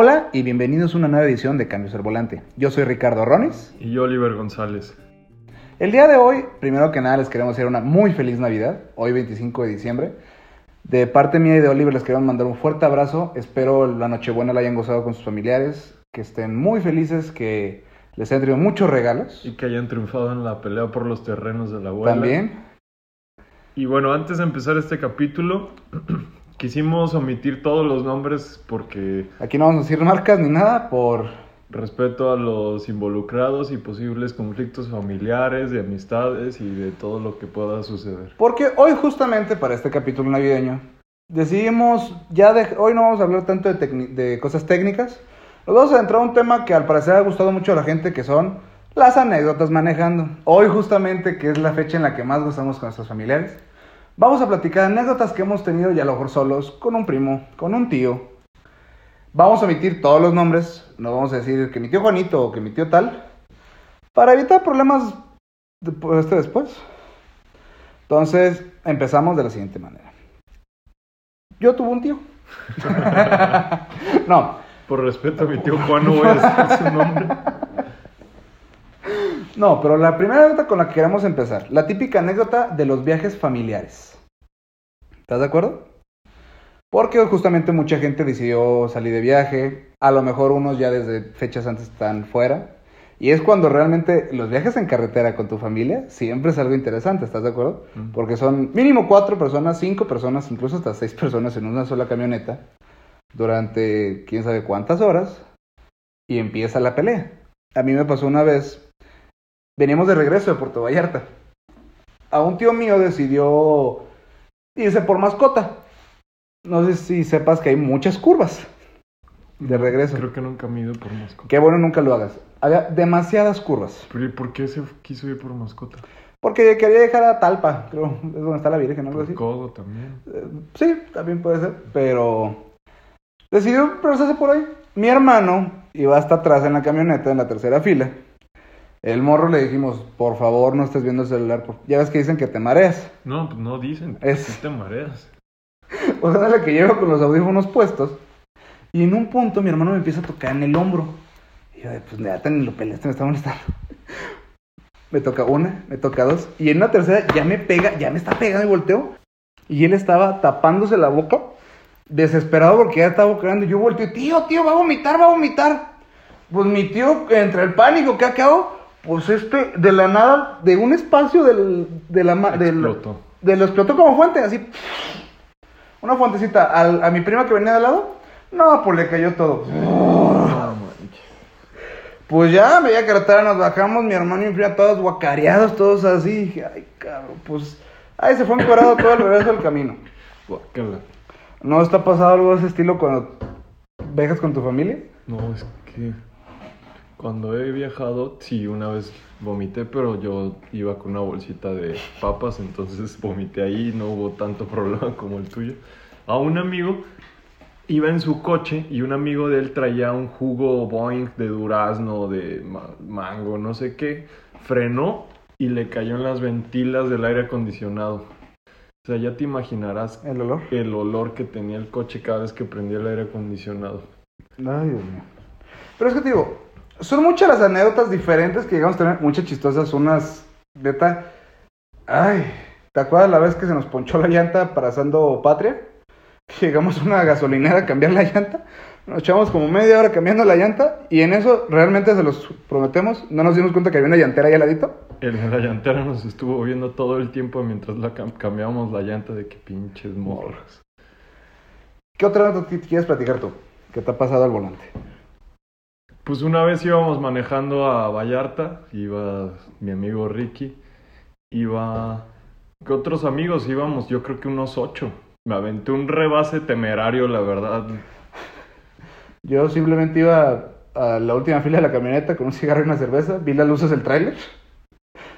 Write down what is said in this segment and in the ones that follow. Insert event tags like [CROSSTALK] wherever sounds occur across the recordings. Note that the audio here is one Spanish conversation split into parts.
Hola y bienvenidos a una nueva edición de Cambios al Volante. Yo soy Ricardo Rones. Y yo, Oliver González. El día de hoy, primero que nada, les queremos hacer una muy feliz Navidad, hoy 25 de diciembre. De parte mía y de Oliver les queremos mandar un fuerte abrazo. Espero la Nochebuena la hayan gozado con sus familiares, que estén muy felices, que les hayan traído muchos regalos. Y que hayan triunfado en la pelea por los terrenos de la abuela. También. Y bueno, antes de empezar este capítulo, [CLEARS THROAT] quisimos omitir todos los nombres porque Aquí no vamos a decir marcas ni nada por... respeto a los involucrados y posibles conflictos familiares, de amistades y de todo lo que pueda suceder. Porque hoy justamente para este capítulo navideño decidimos, ya de, hoy no vamos a hablar tanto de, tecni- de cosas técnicas, nos vamos a entrar a un tema que al parecer ha gustado mucho a la gente, que son las anécdotas manejando. Hoy justamente, que es la fecha en la que más gozamos con nuestros familiares, vamos a platicar anécdotas que hemos tenido ya a lo mejor solos, con un primo, con un tío. Vamos a omitir todos los nombres, no vamos a decir que mi tío Juanito o que mi tío tal, para evitar problemas de- pues, este después. Entonces, empezamos de la siguiente manera. Yo tuve un tío. [LAUGHS] [LAUGHS] no, Por respeto a mi tío Juan, no voy a decir su nombre. No, pero la primera anécdota con la que queremos empezar, la típica anécdota de los viajes familiares. ¿Estás de acuerdo? Porque justamente mucha gente decidió salir de viaje, a lo mejor unos ya desde fechas antes están fuera, y es cuando realmente los viajes en carretera con tu familia siempre es algo interesante, ¿estás de acuerdo? Porque son mínimo cuatro personas, cinco personas, incluso hasta seis personas en una sola camioneta durante quién sabe cuántas horas y empieza la pelea. A mí me pasó una vez, veníamos de regreso de Puerto Vallarta. A un tío mío decidió irse por mascota. No sé si sepas que hay muchas curvas de regreso. Creo que nunca me he ido por mascota. Qué bueno nunca lo hagas. Había demasiadas curvas. Pero ¿y por qué se quiso ir por mascota? Porque quería dejar a Talpa, creo, es donde está la Virgen, algo así. codo también. Eh, Sí, también puede ser, pero decidió pasarse por ahí. Mi hermano iba hasta atrás en la camioneta, en la tercera fila. El morro le dijimos, por favor, no estés viendo el celular. por- Ya ves que dicen que te mareas. No, pues no dicen. Es- Sí te mareas. [LAUGHS] O sea, la que llevo con los audífonos puestos. Y en un punto mi hermano me empieza a tocar en el hombro. Y yo, pues neta, ni lo peleaste, me está molestando. [LAUGHS] Me toca una, me toca dos. Y en una tercera ya me pega, ya me está pegando y volteo. Y él estaba tapándose la boca, desesperado porque ya estaba boqueando. Y yo volteo, tío, tío, va a vomitar, va a vomitar. Pues mi tío, entre el pánico que acabo, pues este, de la nada, de un espacio del, de la ma- del- Explotó. de lo explotó como fuente, así. Una fuentecita. Al- a mi prima que venía de al lado, no, pues le cayó todo. Pues ya, veía carretera, nos bajamos, mi hermano y mi prima todos guacareados, todos así. Dije, ay, cabrón, pues. Ahí se fue encuadrado todo el regreso del camino. Guácala. ¿No está pasado algo de ese estilo cuando viajas con tu familia? No, es que cuando he viajado, sí, una vez vomité, pero yo iba con una bolsita de papas, entonces [LAUGHS] vomité ahí, no hubo tanto [LAUGHS] problema como el tuyo. A un amigo iba en su coche y un amigo de él traía un jugo Boeing de durazno, de ma- mango, no sé qué, frenó y le cayó en las ventilas del aire acondicionado. O sea, ya te imaginarás El olor. el olor que tenía el coche cada vez que prendía el aire acondicionado. Ay, Dios mío. Pero es que te digo, son muchas las anécdotas diferentes que llegamos a tener, muchas chistosas, unas, neta. Ay, ¿te acuerdas la vez que se nos ponchó la llanta pasando Patria? [LAUGHS] Llegamos a una gasolinera a cambiar la llanta, nos echamos como media hora cambiando la llanta y en eso realmente se los prometemos, no nos dimos cuenta que había una llantera ahí al ladito. El de la llantera nos estuvo viendo todo el tiempo mientras la cam- cambiábamos la llanta de que pinches morras. ¿Qué otra te quieres platicar tú? ¿Qué te ha pasado al volante? Pues una vez íbamos manejando a Vallarta, iba mi amigo Ricky, iba... ¿Qué otros amigos íbamos? Yo creo que unos ocho. Me aventé un rebase temerario, la verdad. Yo simplemente iba a la última fila de la camioneta con un cigarro y una cerveza, vi las luces del tráiler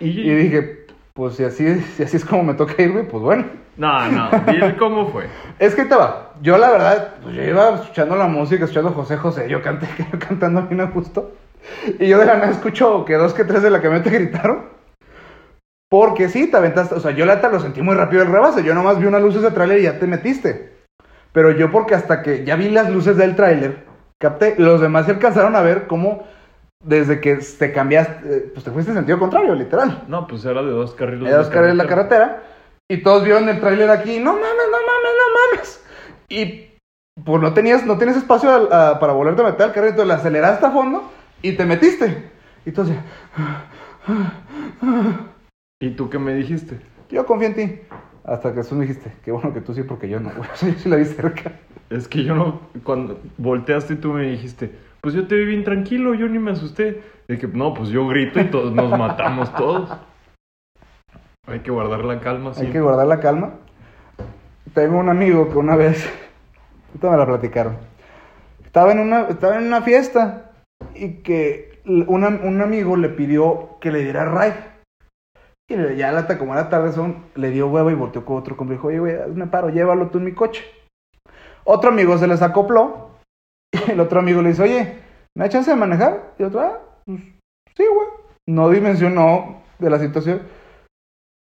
Y, y dije, pues si así, es- si así es como me toca irme, pues bueno. No, no, dile [LAUGHS] cómo fue. Es que te va, yo la verdad, pues yo iba escuchando la música, escuchando José José, yo canté, [LAUGHS] cantando bien a gusto. Y yo de la nada escucho que dos que tres de la camioneta [LAUGHS] gritaron. Porque sí, te aventaste, o sea, yo la neta lo sentí muy rápido el rebase, yo nomás vi unas luces de tráiler y ya te metiste. Pero yo porque hasta que ya vi las luces del tráiler, capté. Los demás sí alcanzaron a ver cómo desde que te cambiaste, eh, pues te fuiste en sentido contrario, literal. No, pues era de dos carriles. Era de dos carriles la carretera. Y todos vieron el tráiler aquí. No mames, no mames, no mames. Y pues no tenías, no tienes espacio a- para volverte a meter al carril. Entonces le aceleraste a fondo y te metiste. Y entonces, ¿Y tú qué me dijiste? yo confío en ti. Hasta que tú me dijiste, qué bueno que tú sí, porque yo no, güey. [LAUGHS] O sea, yo sí la vi cerca. Es que yo no, cuando volteaste tú me dijiste, pues yo te vi bien tranquilo, yo ni me asusté. De que, no, pues yo grito y todos nos matamos todos. Hay que guardar la calma, sí. Hay que guardar la calma. Tengo un amigo que una vez, [LAUGHS] ahorita me la platicaron, estaba en una, estaba en una fiesta y que una- un amigo le pidió que le diera ride. Y ya lata, como era tarde, son, le dio huevo y volteó con otro compa y dijo, oye, güey, me paro, llévalo tú en mi coche. Otro amigo se les acopló [LAUGHS] y el otro amigo le dice, oye, ¿me da chance de manejar? Y otro, ah, pues sí, güey. No dimensionó de la situación.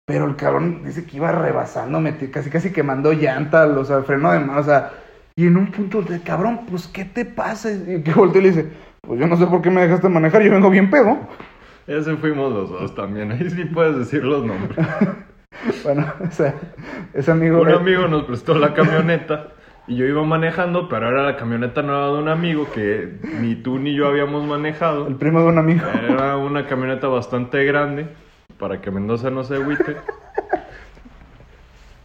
Pero el cabrón dice que iba rebasando, meti- casi casi quemando llanta, o sea, freno de mano, o sea, y en un punto de cabrón, pues ¿qué te pasa? Y que voltea y le dice, pues yo no sé por qué me dejaste manejar, yo vengo bien pedo. Ese fuimos los dos también, ahí sí puedes decir los nombres. [LAUGHS] Bueno, o sea, ese amigo. Un amigo nos prestó la camioneta y yo iba manejando, pero era la camioneta nueva de un amigo que ni tú ni yo habíamos manejado. El primo de un amigo. Era una camioneta bastante grande para que Mendoza no se agüite.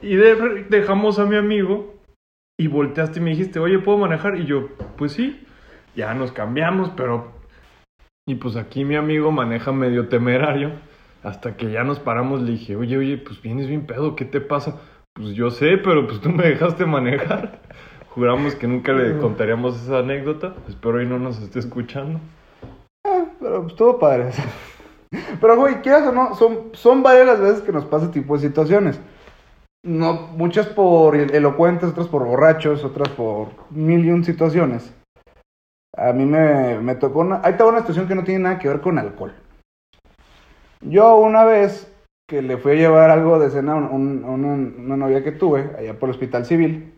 Y de- dejamos a mi amigo y volteaste y me dijiste, oye, ¿puedo manejar? Y yo, pues sí, ya nos cambiamos, pero... Y pues aquí mi amigo maneja medio temerario. Hasta que ya nos paramos le dije, oye, oye, pues vienes bien pedo, ¿qué te pasa? Pues yo sé, pero pues tú me dejaste manejar. [LAUGHS] Juramos que nunca le contaríamos esa anécdota. Espero y no nos esté escuchando. Ah, pero pues, estuvo padre. [LAUGHS] Pero, güey, quieras o no, son, son varias las veces que nos pasa este tipo de situaciones. No, muchas por elocuentes, otras por borrachos, otras por mil y un situaciones. A mí me, me tocó una... Ahí estaba una situación que no tiene nada que ver con alcohol. Yo una vez que le fui a llevar algo de cena a un- un- a una, novia que tuve, allá por el hospital civil,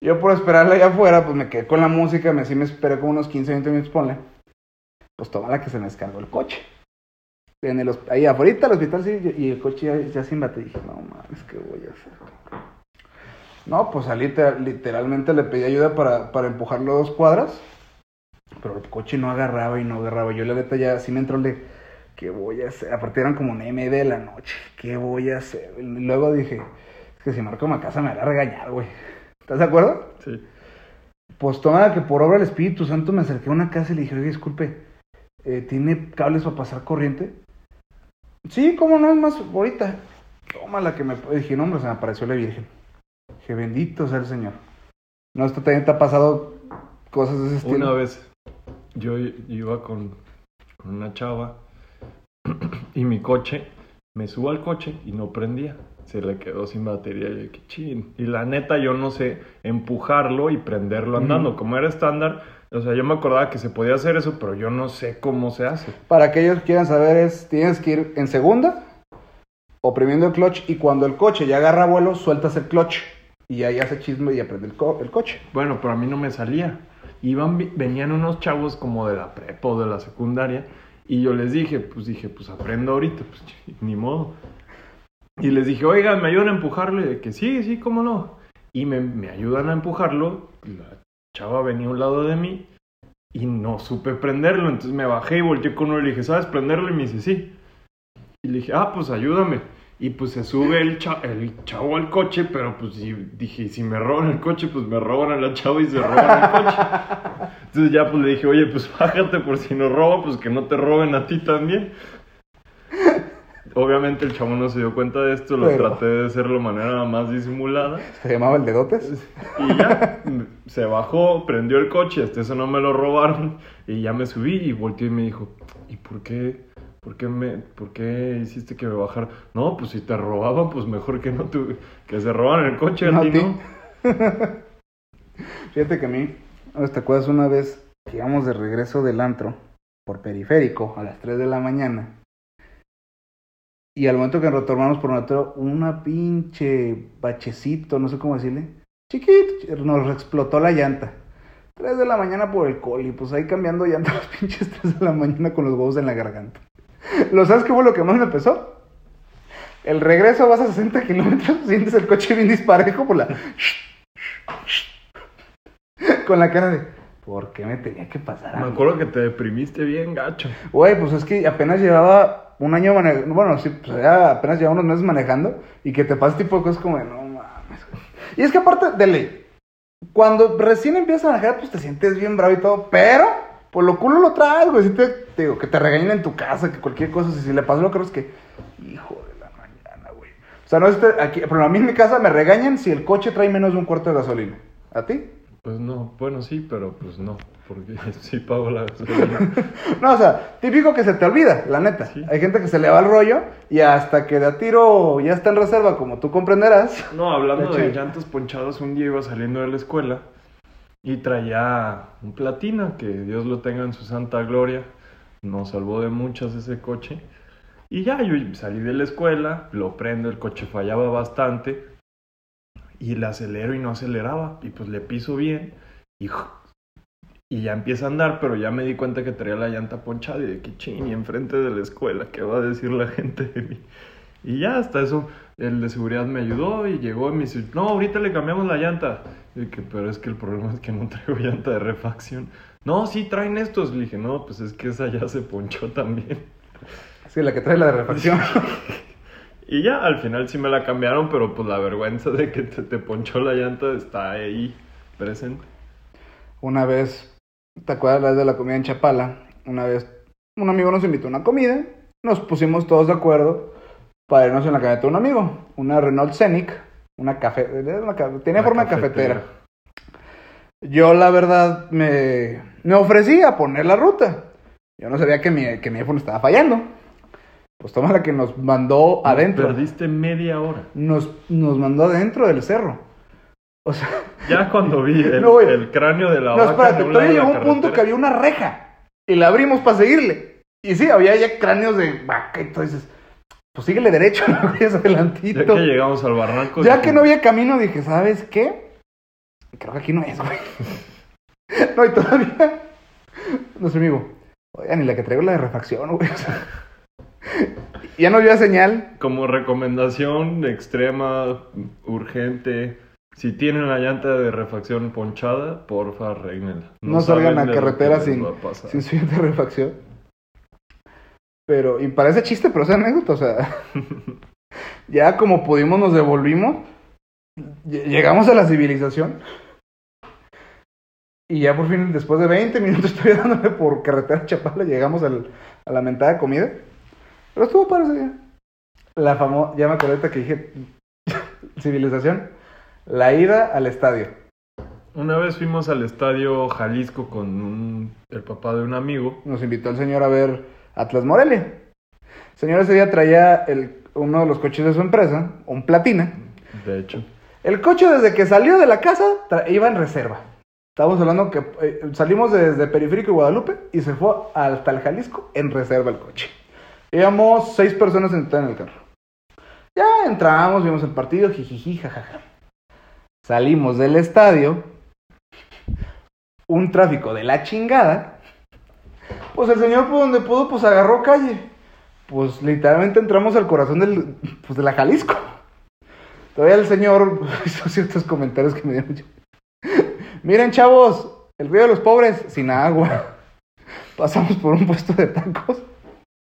yo por esperarla allá afuera, pues me quedé con la música, me, sí me esperé como unos 15, 20 minutos, ponle. Pues toma la que se me descargó el coche. En el, ahí afuera del hospital civil y el coche ya, ya sin batería. Dije, no mames, ¿qué voy a hacer? No, pues salí, te- literalmente le pedí ayuda para, para empujarlo dos cuadras. Pero el coche no agarraba y no agarraba. Yo la neta ya así me entró el de, ¿qué voy a hacer? Aparte eran como nueve de la noche. ¿Qué voy a hacer? Y luego dije, es que si marco mi casa me va a regañar, güey. ¿Estás de acuerdo? Sí. Pues toma que por obra del Espíritu Santo me acerqué a una casa y le dije, oye, disculpe, eh, ¿tiene cables para pasar corriente? Sí, ¿cómo no? Es más, ahorita. Toma la que me... Dije, no, hombre, se me apareció la Virgen. Dije, bendito sea el Señor. No, esto también te ha pasado cosas de ese estilo. Una vez yo iba con, con una chava [CLEARS THROAT] y mi coche, me subo al coche y no prendía. Se le quedó sin batería y yo, qué chin. Y la neta yo no sé empujarlo y prenderlo andando. Como era estándar, o sea, yo me acordaba que se podía hacer eso, pero yo no sé cómo se hace. Para aquellos que quieran saber es, tienes que ir en segunda, oprimiendo el clutch, y cuando el coche ya agarra vuelo, sueltas el clutch. Y ahí hace chisme y aprende el, co- el coche. Bueno, pero a mí no me salía. Iban, venían unos chavos como de la prepa o de la secundaria y yo les dije, pues dije, pues aprendo ahorita, pues ni modo. Y les dije, oigan, ¿me ayudan a empujarlo? Y de que sí, sí, cómo no. Y me, me ayudan a empujarlo. La chava venía a un lado de mí y no supe prenderlo. Entonces me bajé y volteé con uno y le dije, ¿sabes prenderlo? Y me dice, sí. Y le dije, ah, pues ayúdame. Y pues se sube el, cha- el chavo al coche, pero pues si, dije, si me roban el coche, pues me roban a la chava y se roban el coche. Entonces ya pues le dije, oye, pues bájate por si nos roban, pues que no te roben a ti también. Obviamente el chavo no se dio cuenta de esto, lo Pero- traté de hacerlo de manera más disimulada. Se llamaba el dedotes. Y ya, se bajó, prendió el coche, hasta eso no me lo robaron. Y ya me subí y volteó y me dijo, ¿y por qué? ¿Por qué, me, ¿Por qué hiciste que me bajara? No, pues si te robaban, pues mejor que no tu, que se roban el coche a No a ti, ti. ¿no? [LAUGHS] Fíjate que a mí, ¿te acuerdas una vez que íbamos de regreso del antro por periférico a las 3 de la mañana? Y al momento que retornamos por nuestro, una pinche bachecito, no sé cómo decirle, chiquito, nos explotó la llanta. 3 de la mañana por el coli, pues ahí cambiando llantas [LAUGHS] los pinches 3 de la mañana con los huevos en la garganta. [LAUGHS] ¿Lo sabes qué fue lo que más me pesó? El regreso vas a 60 kilómetros, [LAUGHS] sientes el coche bien disparejo por la... [LAUGHS] con la cara de... ¿Por qué me tenía que pasar Me acuerdo que te deprimiste bien gacho. Güey, pues es que apenas llevaba un año manejando, bueno, sí, pues ya apenas llevaba unos meses manejando y que te pasa tipo de cosas como de, no mames. güey". Y es que aparte de ley, cuando recién empiezas a manejar, pues te sientes bien bravo y todo, pero por lo culo lo traes, güey. Si te, te digo, que te regañen en tu casa, que cualquier cosa, si, si le pasó lo que es que, hijo de la mañana, güey. O sea, no es este- aquí, pero a mí en mi casa me regañan si el coche trae menos de un cuarto de gasolina. ¿A ti? Pues no, bueno, sí, pero pues no, porque [LAUGHS] sí pago la gasolina. [LAUGHS] No, o sea, típico que se te olvida, la neta. Sí. Hay gente que se le va el rollo y hasta que de a tiro ya está en reserva, como tú comprenderás. No, hablando De de llantas ponchadas, un día iba saliendo de la escuela y traía un platina, que Dios lo tenga en su santa gloria. Nos salvó de muchas ese coche. Y ya, yo salí de la escuela, lo prendo, el coche fallaba bastante. Y le acelero y no aceleraba. Y pues le piso bien. Y, y ya empieza a andar, pero ya me di cuenta que traía la llanta ponchada y de que ching, y enfrente de la escuela, ¿qué va a decir la gente de mí? Y ya hasta eso, el de seguridad me ayudó y llegó y me dice, no, ahorita le cambiamos la llanta. Y que, pero es que el problema es que no traigo [LAUGHS] llanta de refacción. No, sí, traen estos. Le dije, no, pues es que esa ya se ponchó también. Sí, la que trae la de refacción. [LAUGHS] Y ya, al final sí me la cambiaron, pero pues la vergüenza de que te, te ponchó la llanta está ahí presente. Una vez, ¿te acuerdas la vez de la comida en Chapala? Una vez, un amigo nos invitó a una comida. Nos pusimos todos de acuerdo para irnos en la camioneta de un amigo. Una Renault Scenic. Una café, una tenía Una forma de cafetera. Yo, la verdad, me, me ofrecí a poner la ruta. Yo no sabía que mi, que mi iPhone estaba fallando. Pues toma la que nos mandó Nos adentro. Perdiste media hora. Nos, nos mandó adentro del cerro. O sea, Ya cuando vi [LAUGHS] el, No, el cráneo de la no, vaca. espérate, de la llegó un punto que había una reja. Y la abrimos para seguirle. Y sí, había ya cráneos de vaca. Entonces, pues síguele derecho, [LAUGHS] no vayas Ya adelantito. que llegamos al barranco. Ya que no había camino, dije, ¿sabes qué? Creo que aquí no es, güey. [LAUGHS] No, y todavía. Nuestro amigo, oigan, ni la que traigo la de refacción, güey. [LAUGHS] O sea, ya no había señal. Como recomendación extrema, urgente, si tienen la llanta de refacción ponchada, porfa, arréglenla. No, salgan a carretera sin, sin su llanta de refacción. Pero, y parece chiste, pero es anécdota, o sea. [LAUGHS] ya como pudimos, nos devolvimos. Ll- Llegamos a la civilización. Y ya por fin, después de 20 minutos, [LAUGHS] estoy dándole por carretera a Chapala, llegamos al- a la mentada comida. Pero estuvo para ese día. La famosa, ya me acordé que dije [LAUGHS] civilización. La ida al estadio. Una vez fuimos al estadio Jalisco con un- el papá de un amigo. Nos invitó el señor a ver Atlas Morelia. El señor ese día traía el, uno de los coches de su empresa, un Platina. De hecho, El coche desde que salió de la casa iba en reserva. Estábamos hablando que eh, salimos desde Periférico y Guadalupe y se fue hasta el Jalisco en reserva el coche. Íbamos seis personas sentadas en el carro. Ya entramos, vimos el partido, jijiji, jajaja. Salimos del estadio, un tráfico de la chingada. Pues el señor por donde pudo, pues agarró calle. Pues literalmente entramos al corazón del, pues, de la Jalisco. Todavía el señor [LAUGHS] hizo ciertos comentarios que me dieron. Miren, chavos, el río de los pobres, sin agua. [LAUGHS] Pasamos por un puesto de tacos.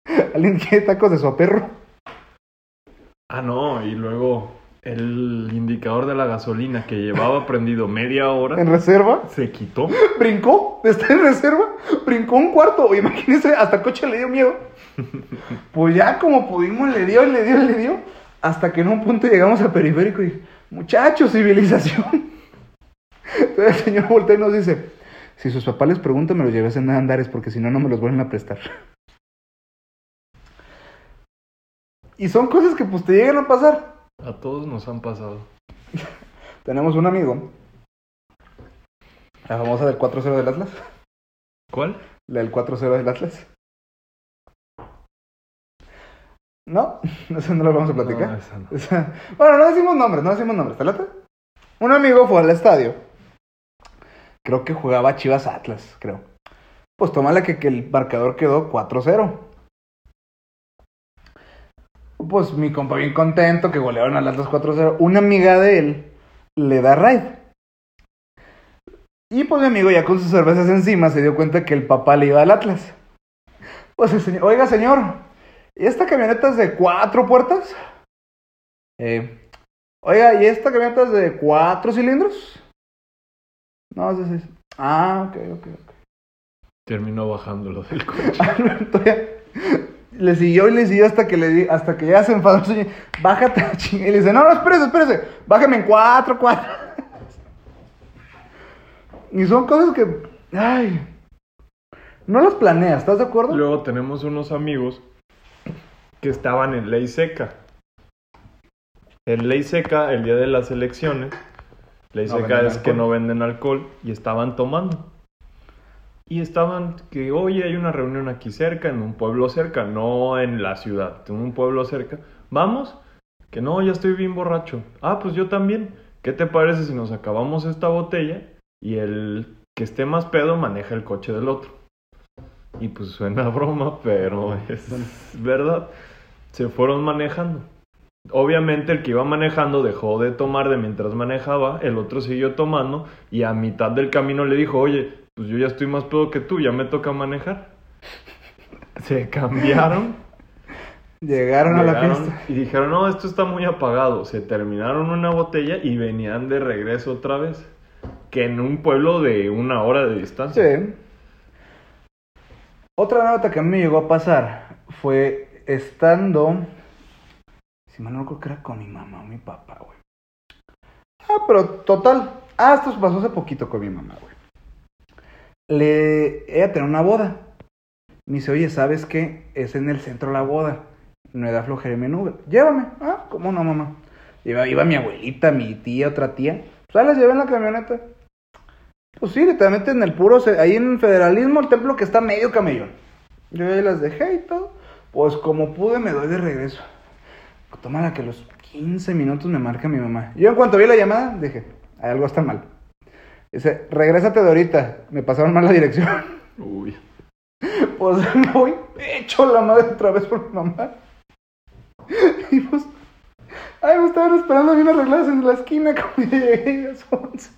[LAUGHS] ¿Alguien quiere tacos de su perro? Ah, no, y luego el indicador de la gasolina que llevaba [LAUGHS] prendido media hora En reserva. se quitó. Brincó, está en reserva. Brincó un cuarto. Imagínense, hasta el coche le dio miedo. Pues ya como pudimos, le dio, le dio, le dio. Hasta que en un punto llegamos al periférico y, muchachos, civilización. Entonces el señor voltea y nos dice, si sus papás les preguntan, me los lleves en andares porque si no, no me los vuelven a prestar. Y son cosas que pues te llegan a pasar. A todos nos han pasado. [LAUGHS] Tenemos un amigo, la famosa del 4-0 del Atlas. ¿Cuál? La del 4-0 del Atlas. No, [LAUGHS] eso no lo vamos a platicar. No, esa no. O [LAUGHS] sea, bueno, no decimos nombres, no decimos nombres, ¿te late? Un amigo fue al estadio Creo que jugaba Chivas Atlas, creo. Pues tómala que, que el marcador quedó 4-0. Pues mi compa bien contento que golearon al Atlas 4-0. Una amiga de él le da raid. Y pues mi amigo ya con sus cervezas encima se dio cuenta que el papá le iba al Atlas. Pues oiga señor, ¿y esta camioneta es de cuatro puertas? Eh, oiga, ¿y esta camioneta es de cuatro cilindros? No, es de seis. Ah, ok, ok, ok. Terminó bajándolo del [LAUGHS] coche. Alberto ya le siguió y le siguió hasta que le di, hasta que ya se enfadó señor. Bájate a chingar. Y le dice, no, no, espérese, espérese. Bájame en cuatro, cuatro. Y son cosas que. Ay. No las planeas, ¿estás de acuerdo? Luego tenemos unos amigos que estaban en ley seca. En ley seca, el día de las elecciones, ley No seca venden es que no venden alcohol y estaban tomando. Y estaban que, oye, hay una reunión aquí cerca, en un pueblo cerca, no en la ciudad, en un pueblo cerca. Vamos, que no, ya estoy bien borracho. Ah, pues yo también. ¿Qué te parece si nos acabamos esta botella y el que esté más pedo maneja el coche del otro? Y pues suena a [LAUGHS] broma, pero es verdad. Se fueron manejando. Obviamente el que iba manejando dejó de tomar de mientras manejaba, el otro siguió tomando y a mitad del camino le dijo, oye, pues yo ya estoy más pedo que tú, ya me toca manejar. [LAUGHS] Se cambiaron, Llegaron a la fiesta. y dijeron, no, esto está muy apagado. Se terminaron una botella y venían de regreso otra vez. Que en un pueblo de una hora de distancia. Sí. Otra anécdota que a mí me llegó a pasar fue estando. Mal no recuerdo que era con mi mamá o mi papá, güey. Ah, pero total. Ah, esto pasó hace poquito con mi mamá, güey. Le. Ella tenía una boda. Me dice, oye, ¿sabes qué? Es en el centro la boda. No me da flojera Uber. Llévame. Ah, ¿cómo no, mamá? Iba, mi abuelita, mi tía, otra tía. Pues las llevé en la camioneta. Pues sí, literalmente en el puro, ahí en Federalismo, el templo que está medio camellón. Yo ahí las dejé y todo. Pues como pude, me doy de regreso. Tómala que los 15 minutos me marca mi mamá. Yo en cuanto vi la llamada, dije, "Hay algo está mal. Dice, regrésate de ahorita. Me pasaron mal la dirección. Uy. [LAUGHS] Pues me voy hecho la madre otra vez por mi mamá. Y pues, ay, me estaban esperando bien arregladas en la esquina como ya llegué a las 11.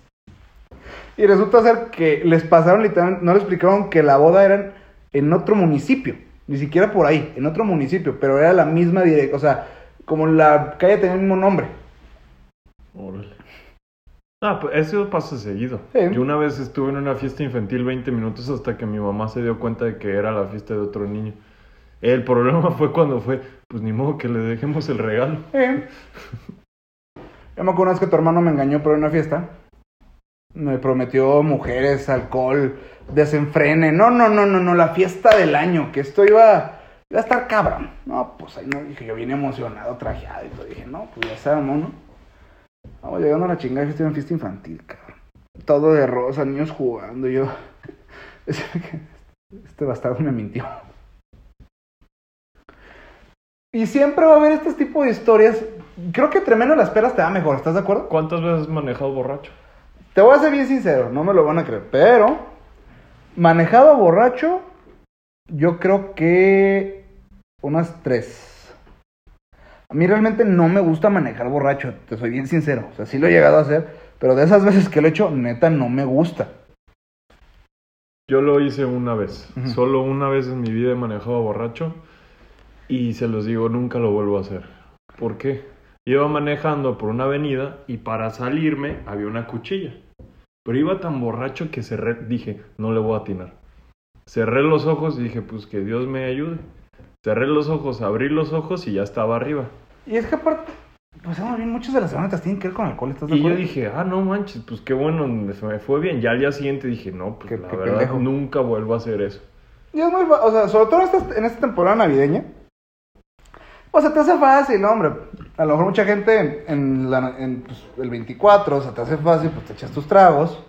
Y resulta ser que les pasaron literalmente, no les explicaron que la boda era en otro municipio, ni siquiera por ahí, en otro municipio, pero era la misma dirección, o sea, como la calle tenía el mismo nombre. Órale. Ah, pues eso pasa seguido. Sí. Yo una vez estuve en una fiesta infantil 20 minutos hasta que mi mamá se dio cuenta de que era la fiesta de otro niño. El problema fue cuando fue, pues ni modo que le dejemos el regalo. Eh. Yo me acuerdo una vez que tu hermano me engañó por una fiesta. Me prometió mujeres, alcohol, desenfrene. No, no, no, no, no, la fiesta del año, que esto iba, iba a estar cabrón. No, pues ahí no, dije, yo vine emocionado, trajeado y todo. Dije, no, pues ya sabemos, ¿no? Vamos llegando a la chingada fiesta, una fiesta infantil, cabrón. Todo de rosa, niños jugando, yo. [LAUGHS] Este bastardo me mintió. Y siempre va a haber este tipo de historias. Creo que entre menos las esperas te va mejor, ¿estás de acuerdo? ¿Cuántas veces has manejado borracho? Te voy a ser bien sincero, no me lo van a creer, pero manejado borracho, yo creo que unas tres. A mí realmente no me gusta manejar borracho, te soy bien sincero. O sea, sí lo he llegado a hacer, pero de esas veces que lo he hecho, neta, no me gusta. Yo lo hice una vez. Solo una vez en mi vida he manejado borracho. Y se los digo, nunca lo vuelvo a hacer. ¿Por qué? Iba manejando por una avenida y para salirme había una cuchilla. Pero iba tan borracho que cerré, dije, no le voy a atinar. Cerré los ojos y dije, pues que Dios me ayude. Cerré los ojos, abrí los ojos y ya estaba arriba. Y es que aparte, pues vamos bien, muchas de las anécdotas tienen que ver con alcohol, ¿estás de Y yo dije, ah, no manches, pues qué bueno, me me fue bien. Ya al día siguiente dije, no, pues Qué- la qué verdad, pendejo. nunca vuelvo a hacer eso. Y es muy, o sea, sobre todo en esta, en esta temporada navideña. Pues se te hace fácil, ¿no, hombre. A lo mejor mucha gente en, la, en pues, el 24 se te hace fácil, pues te echas tus tragos.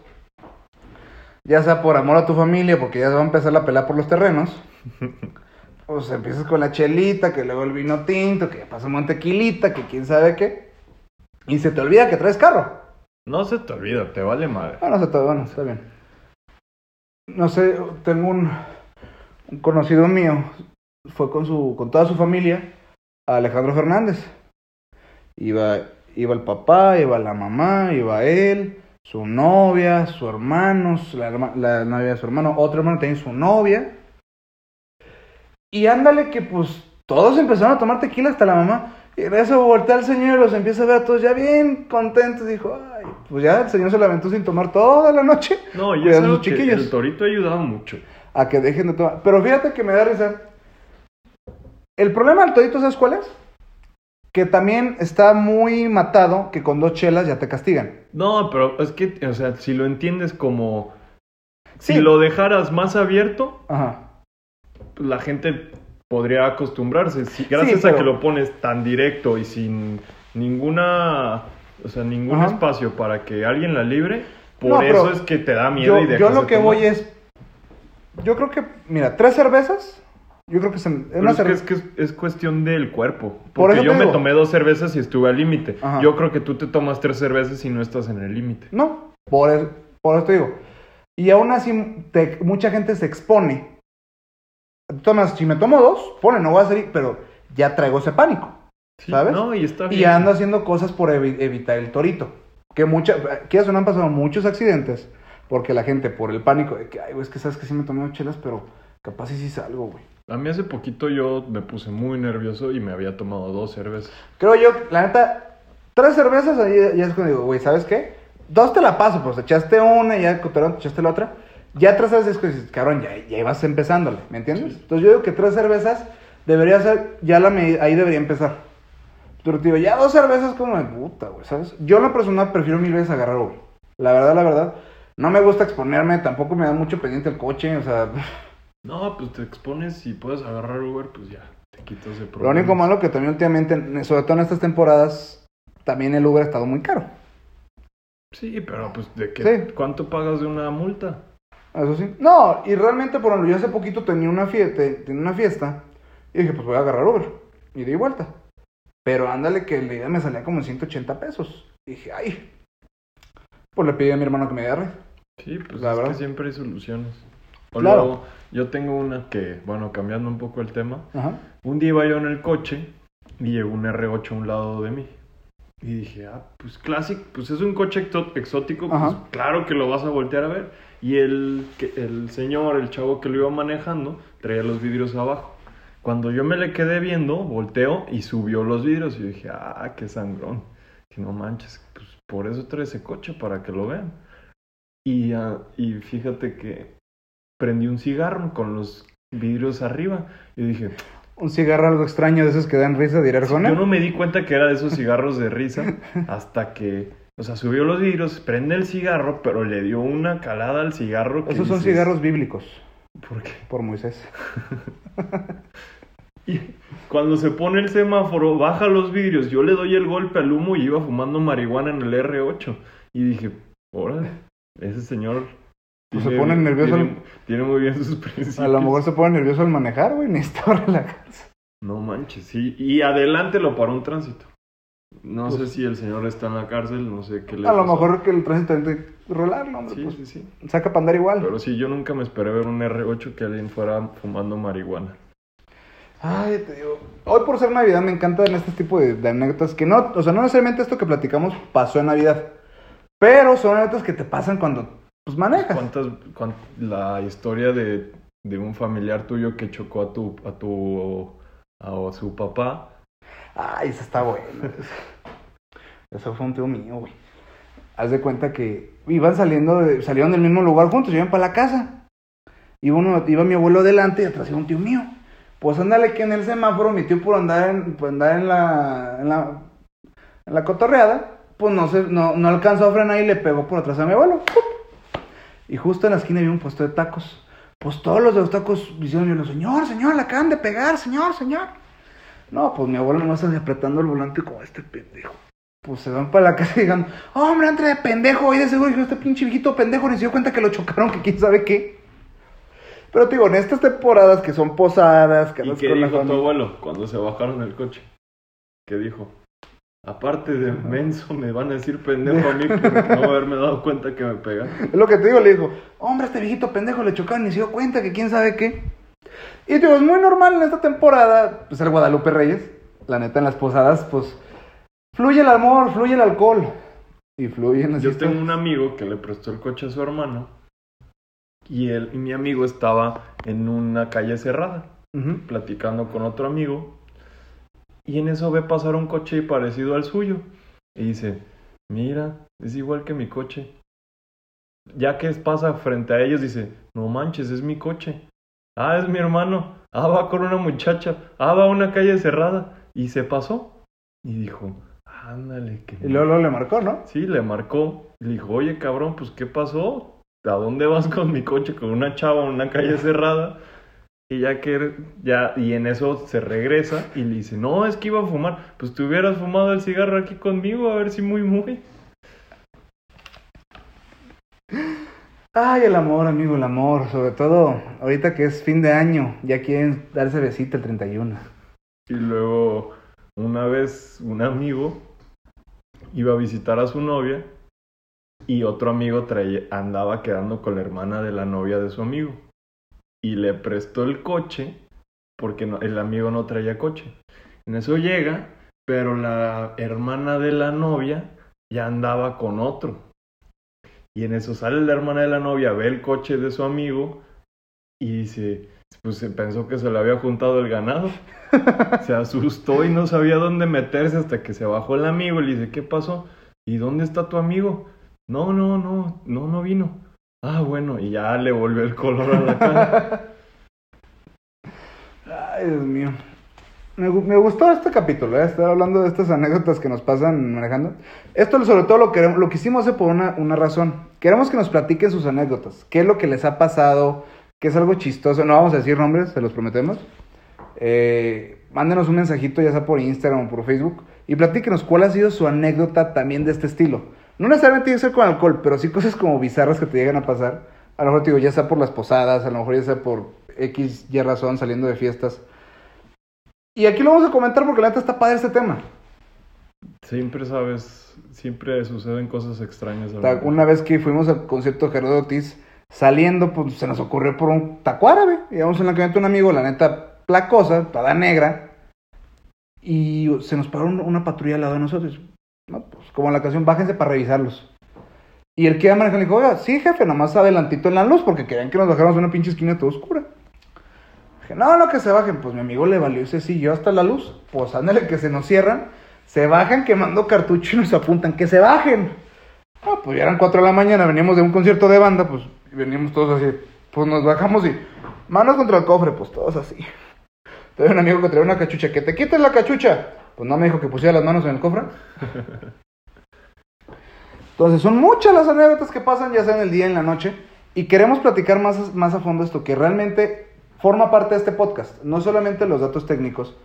Ya sea por amor a tu familia, porque ya se va a empezar la pelea por los terrenos. [LAUGHS] Pues empiezas con la chelita, que luego el vino tinto, que pasamos en tequilita, que quién sabe qué. Y se te olvida que traes carro. No se te olvida, te vale madre. Bueno, se te, bueno, está bien. no sé, tengo un, un conocido mío, fue con su, con toda su familia, a Alejandro Fernández. Iba, iba el papá, iba la mamá, iba él, su novia, su hermano, la, herma- la novia de su hermano, otro hermano tenía su novia. Y ándale que pues todos empezaron a tomar tequila hasta la mamá. Y en eso voltea el señor y los empieza a ver a todos ya bien contentos. Dijo, ay, pues ya el señor se la aventó sin tomar toda la noche. No, y [LAUGHS] es cuidando a algo sus que chiquillos el torito ha ayudado mucho. a que dejen de tomar. Pero fíjate que me da risa. El problema del todito, ¿sabes cuál es? Que también está muy matado que con dos chelas ya te castigan. No, pero es que, o sea, si lo entiendes como... Sí. Si lo dejaras más abierto, Ajá. La gente podría acostumbrarse. Si, gracias pero- a que lo pones tan directo y sin ninguna... O sea, ningún Ajá. espacio para que alguien la libre, por No, eso es que te da miedo Yo, y dejas yo lo de que tomar. voy es. Yo creo que, mira, tres cervezas. Yo creo que se, Pero una es, que es que es, es cuestión del cuerpo. Por Porque yo me digo. tomé dos cervezas y estuve al límite. Yo creo que tú te tomas tres cervezas y no estás en el límite. No, por eso, por eso te digo. Y aún así, te- mucha gente se expone. Tomas, si me tomo dos, pone, no voy a salir, pero ya traigo ese pánico. Sí, ¿Sabes? No, y está bien. Y ando haciendo cosas por evi- evitar el torito. Que muchas, que eso no han pasado muchos accidentes. Porque la gente, por el pánico de que, ay, güey, es que sabes que sí me tomé dos chelas, pero capaz sí sí salgo, güey. A mí hace poquito yo me puse muy nervioso y me había tomado dos cervezas. Creo yo, la neta, tres cervezas, ahí ya es cuando digo, güey, ¿sabes qué? Dos te la paso, pues te echaste una y ya te echaste la otra. Ya tres cervezas es que dices, cabrón, ya, ya ibas empezándole, ¿me entiendes? Sí. Entonces yo digo que tres cervezas debería ser, ya la medida, ahí debería empezar. Pero te digo, ya dos cervezas como de puta, güey, ¿sabes? Yo en lo personal prefiero mil veces agarrar, güey. La verdad, la verdad, no me gusta exponerme, tampoco me da mucho pendiente el coche, o sea, [LAUGHS] No, pues te expones y puedes agarrar Uber, pues ya, te quitas ese lo problema. único malo que también últimamente, sobre todo en estas temporadas, también el Uber ha estado muy caro. Sí, pero pues de qué, Sí. ¿cuánto pagas de una multa? Eso sí. No, y realmente, por ejemplo, yo hace poquito tenía una fiesta, tenía una fiesta y dije, pues voy a agarrar Uber. Y di vuelta. Pero ándale que la idea me salía como en 180 pesos. Y dije, ay. Pues le pedí a mi hermano que me red. Sí, pues La es verdad. que siempre hay soluciones. O Claro. luego, yo tengo una que, bueno, cambiando un poco el tema, Ajá. un día iba yo en el coche y llegó un R8 a un lado de mí. Y dije, ah, pues clásico, pues es un coche exótico, pues claro que lo vas a voltear a ver. Y el, el señor, el chavo que lo iba manejando, traía los vidrios abajo. Cuando yo me le quedé viendo, volteó y subió los vidrios. Y yo dije, ah, qué sangrón. Que no manches, pues por eso trae ese coche, para que lo vean. Y, ah, y fíjate que prendí un cigarro con los vidrios arriba. Y dije, Un cigarro algo extraño de esos que dan risa, dirá Arjona. yo no me di cuenta que era de esos cigarros de risa hasta que, o sea, subió los vidrios, prende el cigarro, pero le dio una calada al cigarro. Que Esos son dices, cigarros bíblicos, ¿Por qué? por Moisés. [LAUGHS] Y cuando se pone el semáforo, baja los vidrios, yo le doy el golpe al humo y iba fumando marihuana en el R8. Y dije, órale, ese señor... Pues se pone nervioso Tiene, al- tiene muy bien sus [LAUGHS] principios. A lo mejor se pone nervioso al manejar, güey. Necesita [LAUGHS] relajarse. No manches, sí. Y adelante lo paró un tránsito. No Pues- sé si el señor está en la cárcel, no sé qué le A lo mejor que el tránsito también te rolarlo, hombre. Sí, pues, sí, sí. saca para andar igual. Pero sí, yo nunca me esperé ver un R8 que alguien fuera fumando marihuana. Ay, te digo. Hoy por ser Navidad me encantan este tipo de, de anécdotas que no, o sea, no necesariamente esto que platicamos pasó en Navidad. Pero son anécdotas que te pasan cuando pues manejas. ¿Cuántas, cuán- la historia de, de un familiar tuyo que chocó a tu, a tu, a su papá? Ay, esa está buena. Eso fue un tío mío, güey. Haz de cuenta que iban saliendo, salieron del mismo lugar juntos, iban para la casa. Iba, uno, iba mi abuelo delante y atrás iba un tío mío. Pues ándale que en el semáforo, mi tío por andar en, por andar en la, en la, en la cotorreada, pues no, se, no, no alcanzó a frenar y le pegó por atrás a mi abuelo. Y justo en la esquina había un puesto de tacos. Pues todos los de los tacos diciendo, señor, señor, le acaban de pegar, señor, señor. No, pues mi abuelo nomás sale apretando el volante como este pendejo. Pues se van para la casa y digan, hombre, entre de pendejo. Y de seguro dijo, este pinche viejito pendejo ni se dio cuenta que lo chocaron, que quién sabe qué. Pero te digo, en estas temporadas que son posadas, que ¿Y qué con la dijo tu familia. abuelo cuando se bajaron del coche? ¿Qué dijo? Aparte de menso, me van a decir pendejo a mí por no haberme dado cuenta que me pegan. [LAUGHS] Es lo que te digo, le dijo, hombre, este viejito pendejo le chocaron y se dio cuenta que quién sabe qué. Y digo, es muy normal en esta temporada, pues el Guadalupe Reyes, la neta en las posadas, pues fluye el amor, fluye el alcohol. Y fluyen las Yo historias. tengo un amigo que le prestó el coche a su hermano y él y mi amigo estaba en una calle cerrada platicando con otro amigo y en eso ve pasar un coche parecido al suyo y dice, mira, es igual que mi coche. Ya que pasa frente a ellos dice, no manches, es mi coche. Ah, es mi hermano. Ah, va con una muchacha. Ah, va a una calle cerrada. Y se pasó. Y dijo, ándale, que... Y luego, luego le marcó, ¿no? Sí, le marcó. Le dijo, oye, cabrón, pues, ¿qué pasó? ¿A dónde vas con mi coche? Con una chava en una calle cerrada. Y ya que, ya, y en eso se regresa y le dice, no, es que iba a fumar. Pues te hubieras fumado el cigarro aquí conmigo, a ver si muy, muy. Ay, el amor, amigo, el amor. Sobre todo ahorita que es fin de año, ya quieren darse besita el 31. Y luego, una vez, un amigo iba a visitar a su novia y otro amigo traía, andaba quedando con la hermana de la novia de su amigo. Y le prestó el coche porque el amigo no traía coche. En eso llega, pero la hermana de la novia ya andaba con otro. Y en eso sale la hermana de la novia, ve el coche de su amigo y dice, pues se pensó que se le había juntado el ganado. Se asustó y no sabía dónde meterse hasta que se bajó el amigo y le dice, ¿qué pasó? ¿Y dónde está tu amigo? No, no, no, no, no vino. Ah, bueno, y ya le volvió el color a la cara. [LAUGHS] Ay, Dios mío. Me, gu- me gustó este capítulo, ¿eh? estar hablando de estas anécdotas que nos pasan manejando. Esto sobre todo lo, queremos, lo quisimos hacer por una, una razón. Queremos que nos platiquen sus anécdotas. ¿Qué es lo que les ha pasado? ¿Qué es algo chistoso? No vamos a decir nombres, se los prometemos. Eh, mándenos un mensajito, ya sea por Instagram o por Facebook, y platíquenos cuál ha sido su anécdota también de este estilo. No necesariamente tiene que ser con alcohol, pero sí cosas como bizarras que te llegan a pasar. A lo mejor digo, ya sea por las posadas, a lo mejor ya sea por X, Y razón, saliendo de fiestas. Y aquí lo vamos a comentar porque la neta está padre este tema. Siempre sabes, siempre suceden cosas extrañas. Una vez que fuimos al concierto de Gerardo Ortiz, saliendo, pues se nos ocurrió por un taco árabe. Íbamos en la camioneta un amigo, la neta, placosa, toda negra. Y se nos paró un- una patrulla al lado de nosotros. No, pues como en la canción, bájense para revisarlos. Y el que iba manejando dijo, oiga, sí, jefe, nomás adelantito en la luz porque querían que nos bajáramos una pinche esquina toda oscura. Dije, no, no, que se bajen. Pues mi amigo le valió y se siguió hasta la luz. Pues ándale, que se nos cierran. Se bajan quemando cartucho y nos apuntan, que se bajen. Ah, pues ya eran 4 de la mañana, veníamos de un concierto de banda, pues y veníamos todos así. Pues nos bajamos y manos contra el cofre, pues todos así. Tengo un amigo que traía una cachucha, que te quites la cachucha. Pues no me dijo que pusiera las manos en el cofre. Entonces son muchas las anécdotas que pasan, ya sea en el día, en la noche. Y queremos platicar más, más a fondo esto, que realmente forma parte de este podcast. No solamente los datos técnicos,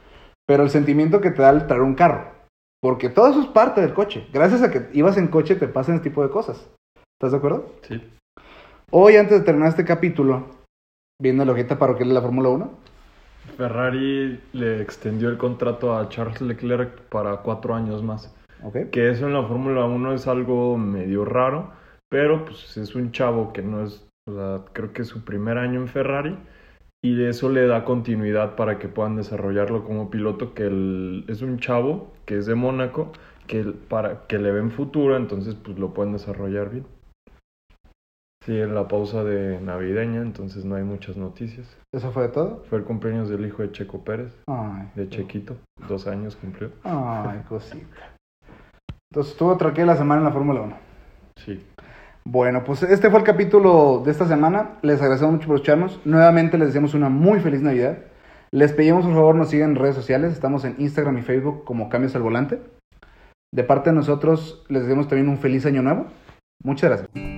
pero el sentimiento que te da al traer un carro. Porque todo eso es parte del coche. Gracias a que ibas en coche te pasan este tipo de cosas. ¿Estás de acuerdo? Sí. Hoy, antes de terminar este capítulo, viendo la hojita parroquial de la Fórmula 1, Ferrari le extendió el contrato a Charles Leclerc para cuatro años más. ¿ok? Que eso en la Fórmula 1 es algo medio raro, pero pues es un chavo que no es, o sea, creo que es su primer año en Ferrari y eso le da continuidad para que puedan desarrollarlo como piloto, que el- es un chavo que es de Mónaco, que para que le ven futuro, entonces pues lo pueden desarrollar bien. Sí, en la pausa de navideña, entonces no hay muchas noticias. ¿Eso fue de todo? Fue el cumpleaños del hijo de Checo Pérez, Ay, de Chequito, dos años cumplió. ay, cosita. Entonces estuvo tranquila la semana en la Fórmula 1. Sí. Bueno, pues este fue el capítulo de esta semana. Les agradecemos mucho por escucharnos. Nuevamente les deseamos una muy feliz Navidad. Les pedimos por favor nos sigan en redes sociales. Estamos en Instagram y Facebook como Cambios al Volante. De parte de nosotros les deseamos también un feliz año nuevo. Muchas gracias.